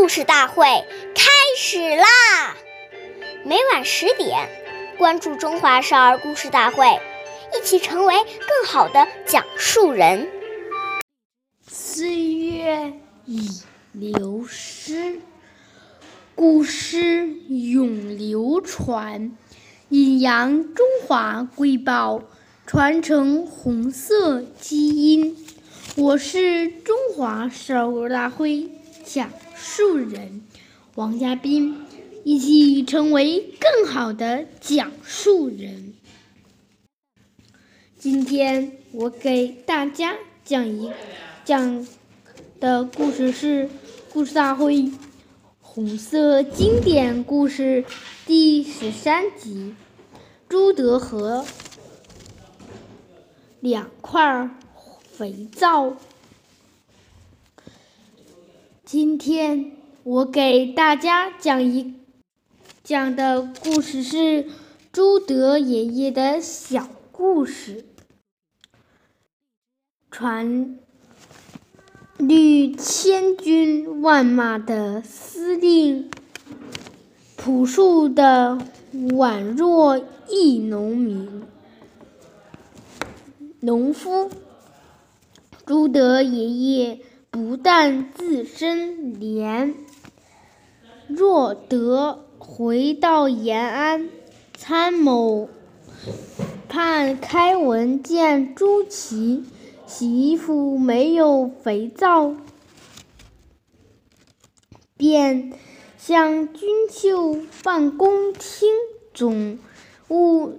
故事大会开始啦！每晚十点，关注《中华少儿故事大会》，一起成为更好的讲述人。岁月已流失，古诗永流传，引扬中华瑰宝，传承红色基因。我是中华少儿大会讲述人王嘉宾，一起成为更好的讲述人。今天我给大家讲一讲的故事是《故事大会红色经典故事》第十三集：朱德和两块。肥皂。今天我给大家讲一讲的故事是朱德爷爷的小故事。传绿千军万马的司令，朴素的宛若一农民、农夫。朱德爷爷不但自身廉，若得回到延安参谋，判开文见朱祁洗衣服没有肥皂，便向军秀办公厅总务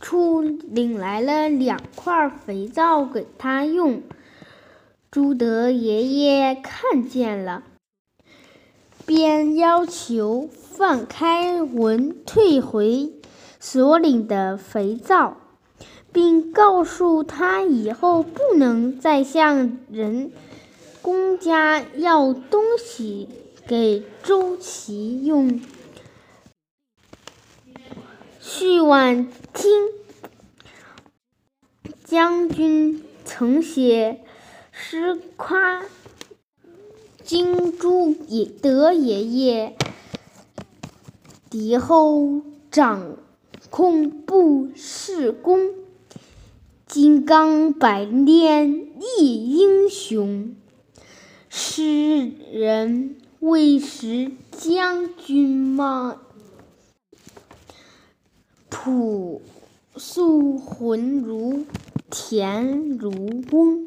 处领来了两块肥皂给他用。朱德爷爷看见了，便要求范开文退回所领的肥皂，并告诉他以后不能再向人公家要东西给周琦用。徐婉听将军曾写。诗夸金朱德爷爷敌后掌控不世功，金刚百炼一英雄。诗人为时将军吗？朴素浑如田如翁。